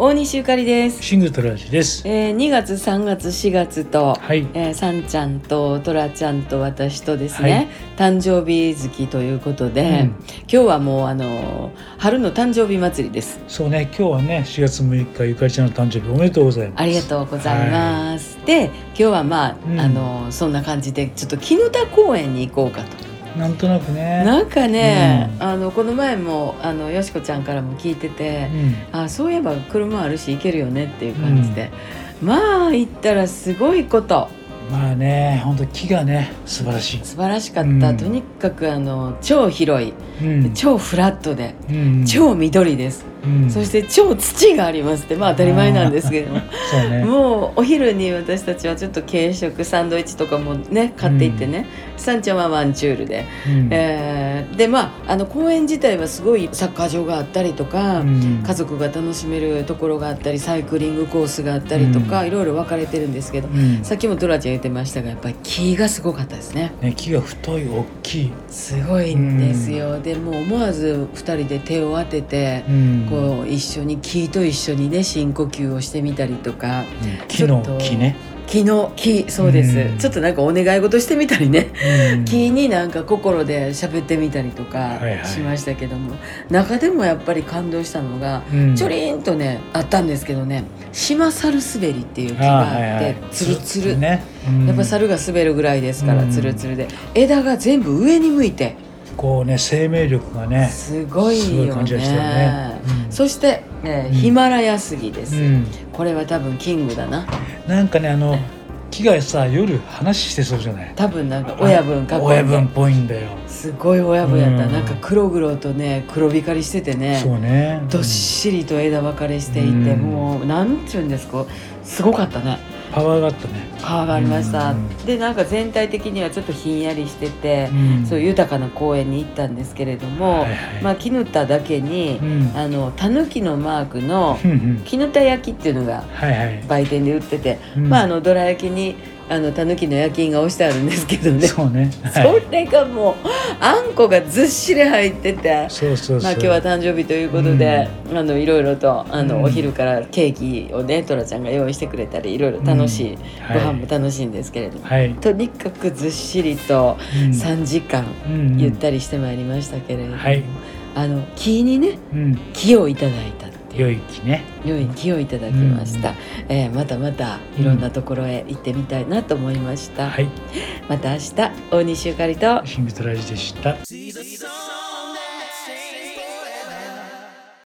大西ゆかりです。シングトラジです。えー、2月3月4月と、はい。えー、さんちゃんとトラちゃんと私とですね、誕生日月ということで、うん今日はもうあのー春の誕生日祭りです。そうね、今日はね、4月6日ゆかりちゃんの誕生日おめでとうございます。ありがとうございます。で今日はまあ、うんあのーそんな感じでちょっと絹田公園に行こうかと。なんとなくね。なんかね、うんあのこの前もあのよしこちゃんからも聞いててう、ん。あそういえば車あるし行けるよねっていう感じで、まあ行ったらすごいことまあね、本当木がね、素晴らしい。素晴らしかった、うんとにかくあの超広い、うん。超フラットで、うん。超緑です、うん。そして超土がありますってまあ当たり前なんですけども そうね。もうお昼に私たちはちょっと軽食サンドイッチとかもね買っていってね、さんちゃんはワンチュールで、うん。えーでまああの公園自体はすごいサッカー場があったりとか、うん家族が楽しめるところがあったりサイクリングコースがあったりとか、うんいろいろ分かれてるんですけど、うん。さっきもトラちゃん言ってましたがやっぱり木がすごかったですねね、木が太い、大きい。すごいんですよ、でもう思わず2人で手を当ててう、ん。こう一緒に木と一緒にね深呼吸をしてみたりとか。うん。木の木ね。木の木そうです、うん。ちょっとなんかお願い事してみたりね。うん。木になんか心で喋ってみたりとかはいはい。しましたけども、中でもやっぱり感動したのが、うん。ちょりんとねあったんですけどね。島猿滑りっていう木があって、あはいはい。ツルツル、ね。やっぱ猿が滑るぐらいですから、うん。ツルツルで。枝が全部上に向いてこうね、生命力がね。すごいよ感じがしたよね。ねうん。そして、えーうん。ヒマラヤ杉です、うん。これは多分キングだな。なんかね、あの。木がさ、夜話してそうじゃない？多分なんか親分か親分っぽいんだよ。すごい親分やった、うん。なんか黒々とね黒光りしててね。そうね。どっしりと枝分かれしていて、うん。もうなんていうんですか？すごかったねパワーがあったね。パワーがありました、うん。でなんか全体的にはちょっとひんやりしてて、うん。そういう豊かな公園に行ったんですけれども、はいはい。まあ絹田だけにう、ん。あのたぬきのマークの絹田焼きっていうのが。売店で売ってて、うん。まああのどら焼きにあのたぬきの焼き印が押してあるんですけどねそうね。はいそれがもうあんこがずっしり入ってて。そうそう。まあ、今日は誕生日ということで、あのいろいろとあの、うんお昼からケーキをねトラちゃんが用意してくれたりいろいろ楽しい、うんはいご飯も楽しいんですけれども、はい。とにかくずっしりとうん3時間うんゆったりしてまいりましたけれども、はいあの木にねうん。木をいただいて良い木ね。良い木をいただきました、うんえーまたまたいろんなところへ行ってみたいなと思いました、はい。また明日大西ゆかりとシングトラジでした。